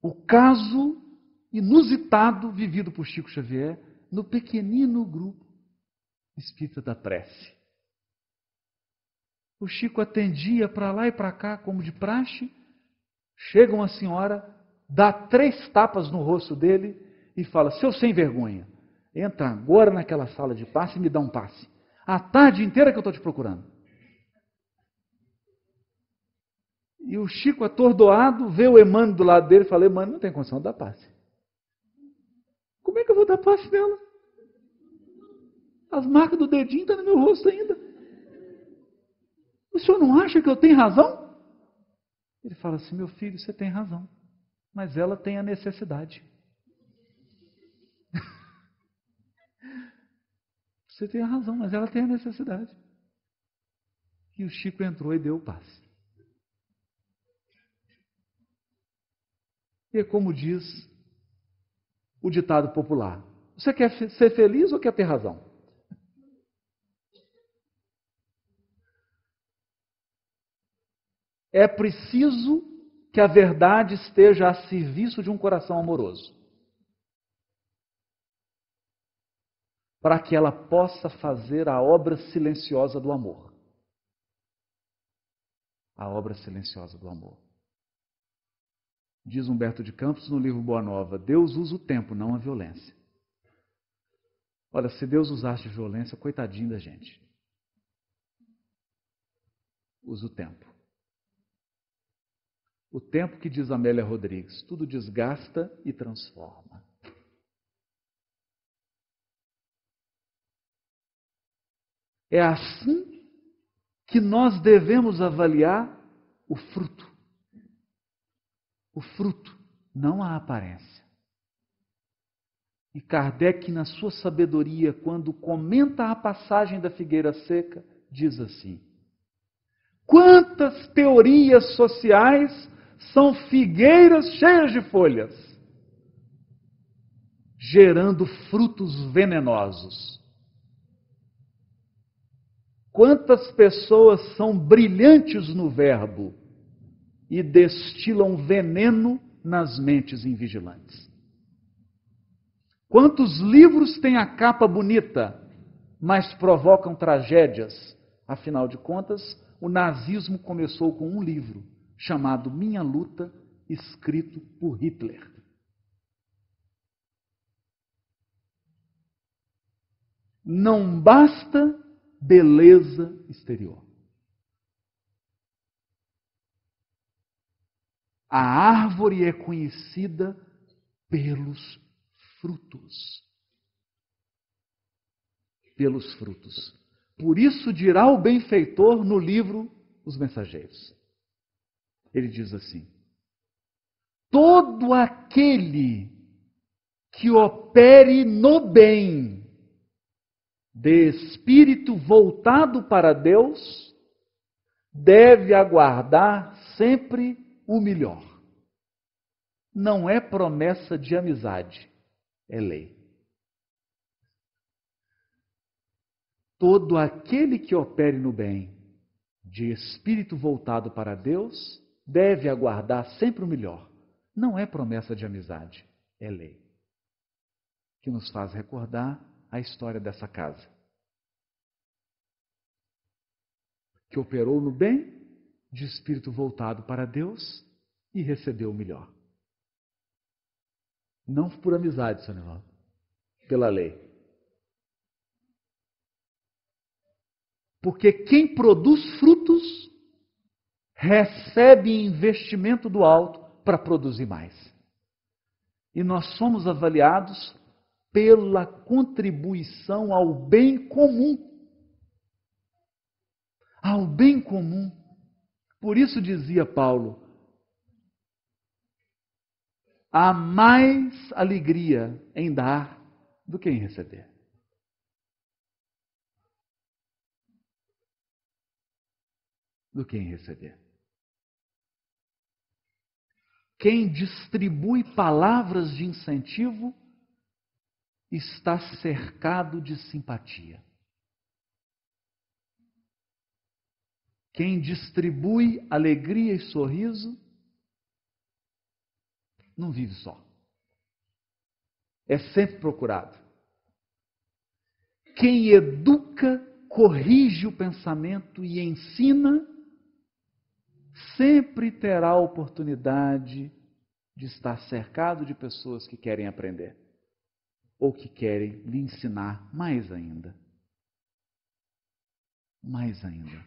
o caso inusitado vivido por Chico Xavier no pequenino grupo espírita da prece. O Chico atendia para lá e para cá, como de praxe. Chega uma senhora, dá três tapas no rosto dele e fala: Seu sem vergonha, entra agora naquela sala de passe e me dá um passe. A tarde inteira que eu estou te procurando. E o Chico, atordoado, vê o Emmanuel do lado dele e fala: Emmanuel, não tem condição de dar passe. Como é que eu vou dar passe nela? As marcas do dedinho estão no meu rosto ainda. O senhor não acha que eu tenho razão? Ele fala assim: meu filho, você tem razão, mas ela tem a necessidade. você tem a razão, mas ela tem a necessidade. E o Chico entrou e deu o passe. E é como diz o ditado popular: você quer ser feliz ou quer ter razão? É preciso que a verdade esteja a serviço de um coração amoroso. Para que ela possa fazer a obra silenciosa do amor. A obra silenciosa do amor. Diz Humberto de Campos no livro Boa Nova: Deus usa o tempo, não a violência. Olha, se Deus usasse violência, coitadinho da gente. Usa o tempo. O tempo que diz Amélia Rodrigues, tudo desgasta e transforma. É assim que nós devemos avaliar o fruto. O fruto, não a aparência. E Kardec, na sua sabedoria, quando comenta a passagem da figueira seca, diz assim: Quantas teorias sociais são figueiras cheias de folhas, gerando frutos venenosos. Quantas pessoas são brilhantes no verbo e destilam veneno nas mentes invigilantes. Quantos livros têm a capa bonita, mas provocam tragédias? Afinal de contas, o nazismo começou com um livro chamado Minha Luta, escrito por Hitler. Não basta beleza exterior. A árvore é conhecida pelos frutos. Pelos frutos. Por isso dirá o benfeitor no livro Os Mensageiros. Ele diz assim: todo aquele que opere no bem, de espírito voltado para Deus, deve aguardar sempre o melhor. Não é promessa de amizade, é lei. Todo aquele que opere no bem, de espírito voltado para Deus, deve aguardar sempre o melhor. Não é promessa de amizade, é lei. Que nos faz recordar a história dessa casa. Que operou no bem, de espírito voltado para Deus e recebeu o melhor. Não por amizade, Senhor, pela lei. Porque quem produz frutos recebe investimento do alto para produzir mais. E nós somos avaliados pela contribuição ao bem comum. Ao bem comum. Por isso dizia Paulo: há mais alegria em dar do que em receber. Do que em receber. Quem distribui palavras de incentivo está cercado de simpatia. Quem distribui alegria e sorriso não vive só. É sempre procurado. Quem educa, corrige o pensamento e ensina sempre terá a oportunidade de estar cercado de pessoas que querem aprender ou que querem lhe ensinar mais ainda. Mais ainda.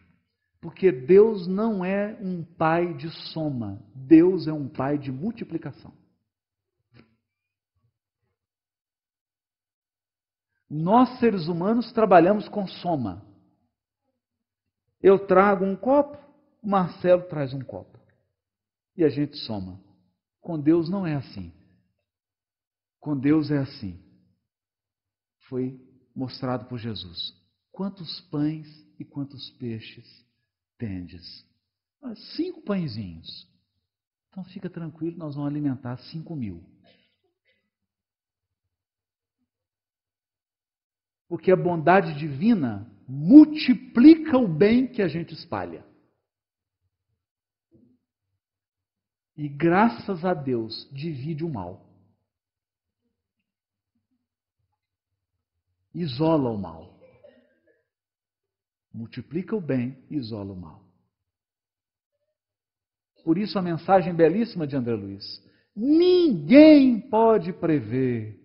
Porque Deus não é um pai de soma, Deus é um pai de multiplicação. Nós, seres humanos, trabalhamos com soma. Eu trago um copo, o Marcelo traz um copo. E a gente soma. Com Deus não é assim. Com Deus é assim. Foi mostrado por Jesus. Quantos pães e quantos peixes tendes? Cinco pãezinhos. Então fica tranquilo, nós vamos alimentar cinco mil. Porque a bondade divina multiplica o bem que a gente espalha. E, graças a Deus, divide o mal. Isola o mal. Multiplica o bem, isola o mal. Por isso a mensagem belíssima de André Luiz. Ninguém pode prever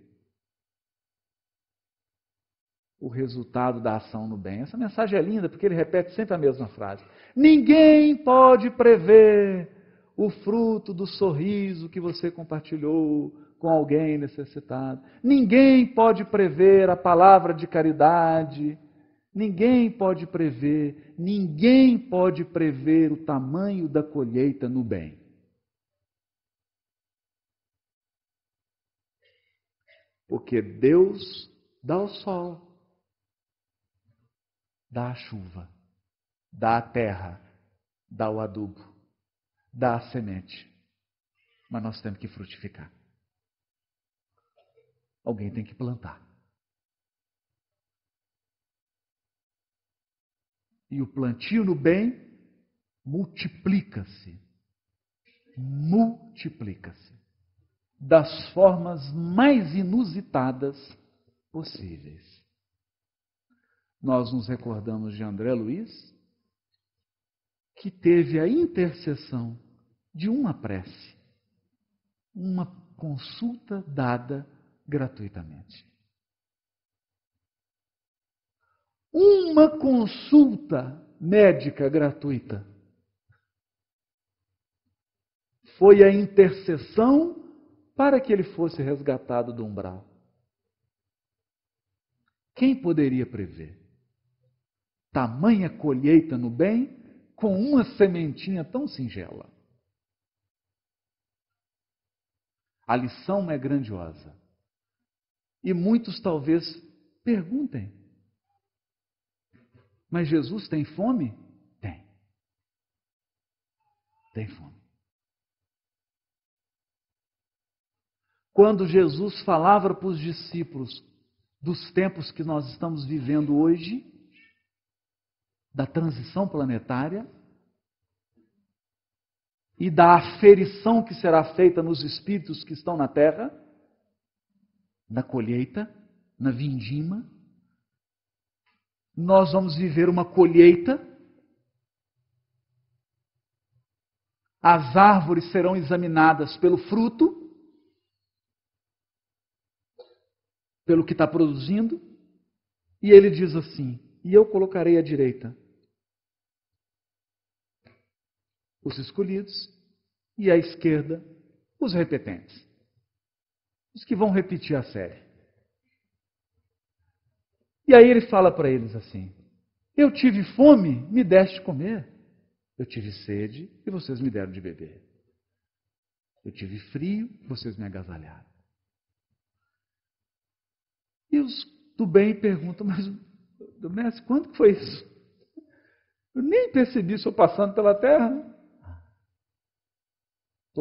o resultado da ação no bem. Essa mensagem é linda porque ele repete sempre a mesma frase. Ninguém pode prever o fruto do sorriso que você compartilhou com alguém necessitado. Ninguém pode prever a palavra de caridade. Ninguém pode prever, ninguém pode prever o tamanho da colheita no bem. Porque Deus dá o sol, dá a chuva, dá a terra, dá o adubo, dá a semente. Mas nós temos que frutificar. Alguém tem que plantar. E o plantio no bem multiplica-se. Multiplica-se. Das formas mais inusitadas possíveis. Nós nos recordamos de André Luiz, que teve a intercessão de uma prece, uma consulta dada gratuitamente. Uma consulta médica gratuita foi a intercessão para que ele fosse resgatado do umbral. Quem poderia prever? Tamanha colheita no bem com uma sementinha tão singela. A lição é grandiosa. E muitos talvez perguntem: mas Jesus tem fome? Tem. Tem fome. Quando Jesus falava para os discípulos dos tempos que nós estamos vivendo hoje, da transição planetária, e da aferição que será feita nos espíritos que estão na terra, na colheita, na vindima, nós vamos viver uma colheita. As árvores serão examinadas pelo fruto, pelo que está produzindo, e ele diz assim: E eu colocarei à direita os escolhidos e à esquerda os repetentes, os que vão repetir a série. E aí ele fala para eles assim: Eu tive fome, me deste comer. Eu tive sede e vocês me deram de beber. Eu tive frio, vocês me agasalharam. E os do bem perguntam, mas mestre, quando foi isso? Eu nem percebi eu passando pela terra.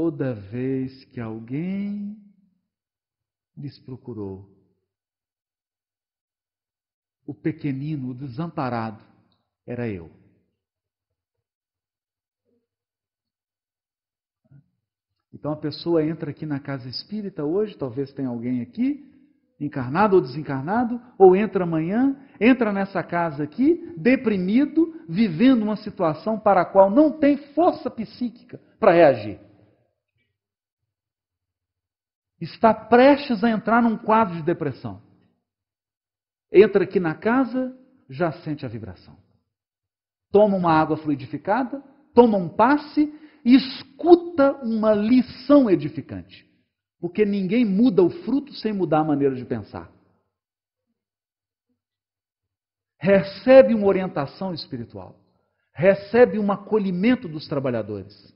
Toda vez que alguém lhes procurou o pequenino, o desamparado, era eu. Então a pessoa entra aqui na casa espírita hoje, talvez tenha alguém aqui, encarnado ou desencarnado, ou entra amanhã, entra nessa casa aqui, deprimido, vivendo uma situação para a qual não tem força psíquica para reagir. Está prestes a entrar num quadro de depressão. Entra aqui na casa, já sente a vibração. Toma uma água fluidificada, toma um passe e escuta uma lição edificante. Porque ninguém muda o fruto sem mudar a maneira de pensar. Recebe uma orientação espiritual. Recebe um acolhimento dos trabalhadores.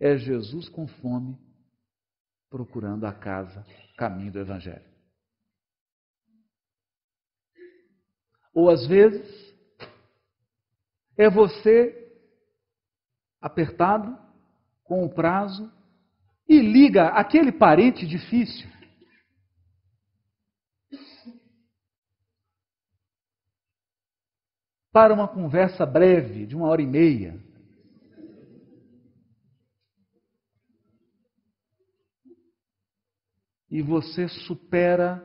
É Jesus com fome procurando a casa, caminho do Evangelho. Ou às vezes, é você apertado com o prazo e liga aquele parente difícil. Para uma conversa breve, de uma hora e meia. E você supera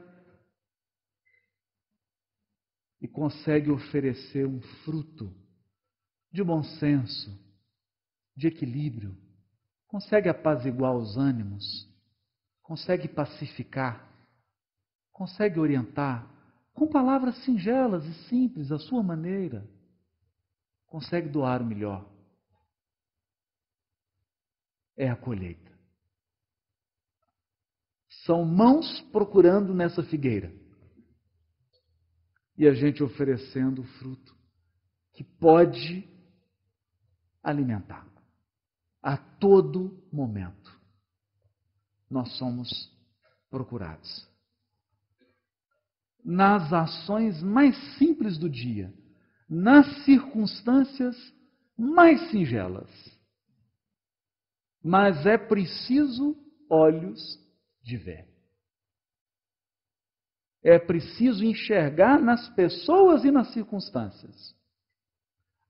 e consegue oferecer um fruto de bom senso, de equilíbrio, consegue apaziguar os ânimos, consegue pacificar, consegue orientar com palavras singelas e simples, à sua maneira, consegue doar o melhor. É a colheita. São mãos procurando nessa figueira e a gente oferecendo o fruto que pode alimentar a todo momento. Nós somos procurados. Nas ações mais simples do dia, nas circunstâncias mais singelas. Mas é preciso olhos de. É preciso enxergar nas pessoas e nas circunstâncias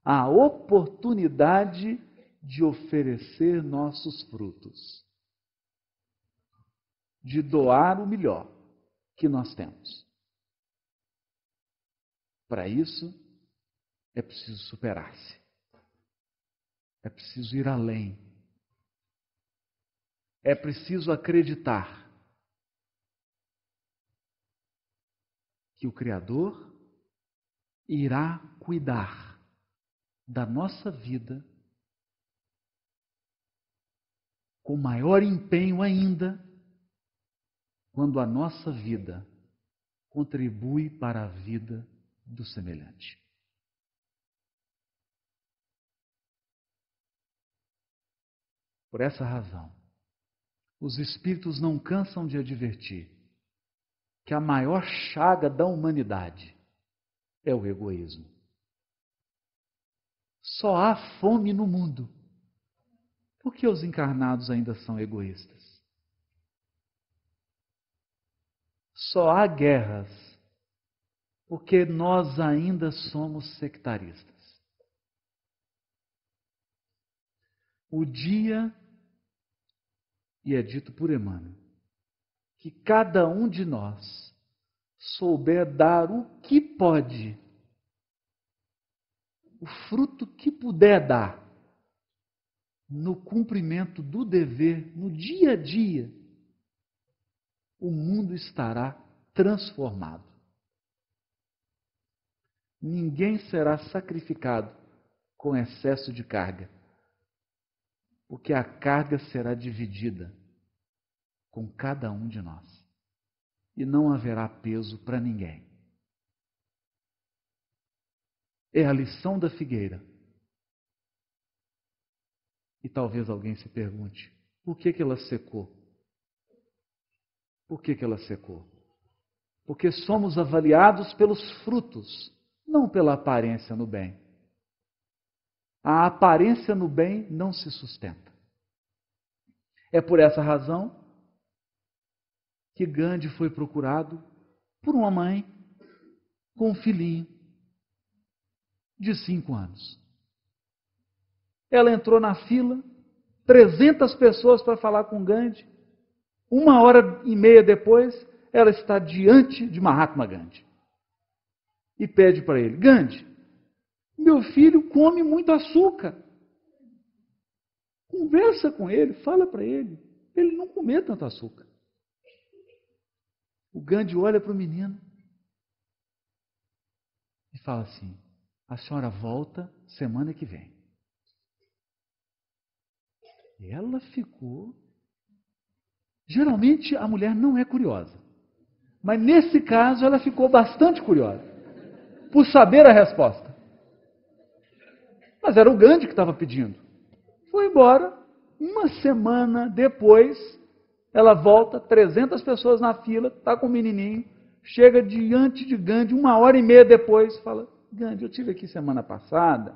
a oportunidade de oferecer nossos frutos, de doar o melhor que nós temos. Para isso, é preciso superar-se, é preciso ir além, é preciso acreditar que o Criador irá cuidar da nossa vida com maior empenho ainda quando a nossa vida contribui para a vida do semelhante. Por essa razão, os Espíritos não cansam de advertir que a maior chaga da humanidade é o egoísmo. Só há fome no mundo porque os encarnados ainda são egoístas. Só há guerras porque nós ainda somos sectaristas. O dia, e é dito por Emmanuel, que cada um de nós souber dar o que pode, o fruto que puder dar, no cumprimento do dever, no dia a dia, o mundo estará transformado. Ninguém será sacrificado com excesso de carga, porque a carga será dividida com cada um de nós e não haverá peso para ninguém. É a lição da figueira. E talvez alguém se pergunte: por que, que ela secou? Por que, que ela secou? Porque somos avaliados pelos frutos, não pela aparência no bem. A aparência no bem não se sustenta. É por essa razão que Gandhi foi procurado por uma mãe com um filhinho de cinco anos. Ela entrou na fila, 300 pessoas para falar com Gandhi. Uma hora e meia depois, ela está diante de Mahatma Gandhi. E pede para ele: Gandhi, meu filho come muito açúcar. Conversa com ele, fala para ele, ele não comer tanto açúcar. O Gandhi olha para o menino e fala assim: a senhora volta semana que vem. Ela ficou. Geralmente a mulher não é curiosa, mas nesse caso ela ficou bastante curiosa por saber a resposta. Mas era o Gandhi que estava pedindo. Foi embora. Uma semana depois, ela volta, 300 pessoas na fila, está com o menininho, chega diante de Gandhi, uma hora e meia depois, fala: Gandhi, eu tive aqui semana passada,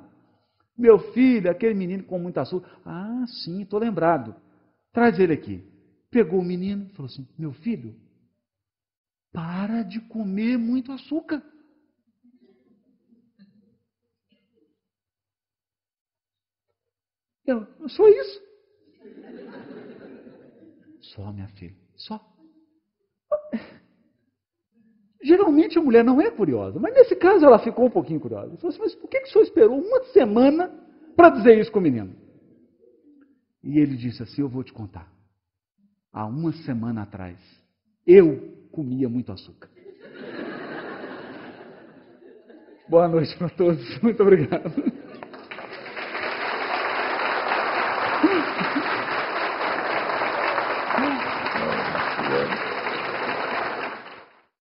meu filho, aquele menino com muito açúcar. Ah, sim, estou lembrado. Traz ele aqui. Pegou o menino falou assim: Meu filho, para de comer muito açúcar. Eu, só isso. Só, minha filha, só. Geralmente a mulher não é curiosa, mas nesse caso ela ficou um pouquinho curiosa. Ela falou assim: Mas por que, que o senhor esperou uma semana para dizer isso com o menino? E ele disse assim: Eu vou te contar. Há uma semana atrás, eu comia muito açúcar. Boa noite para todos. Muito obrigado.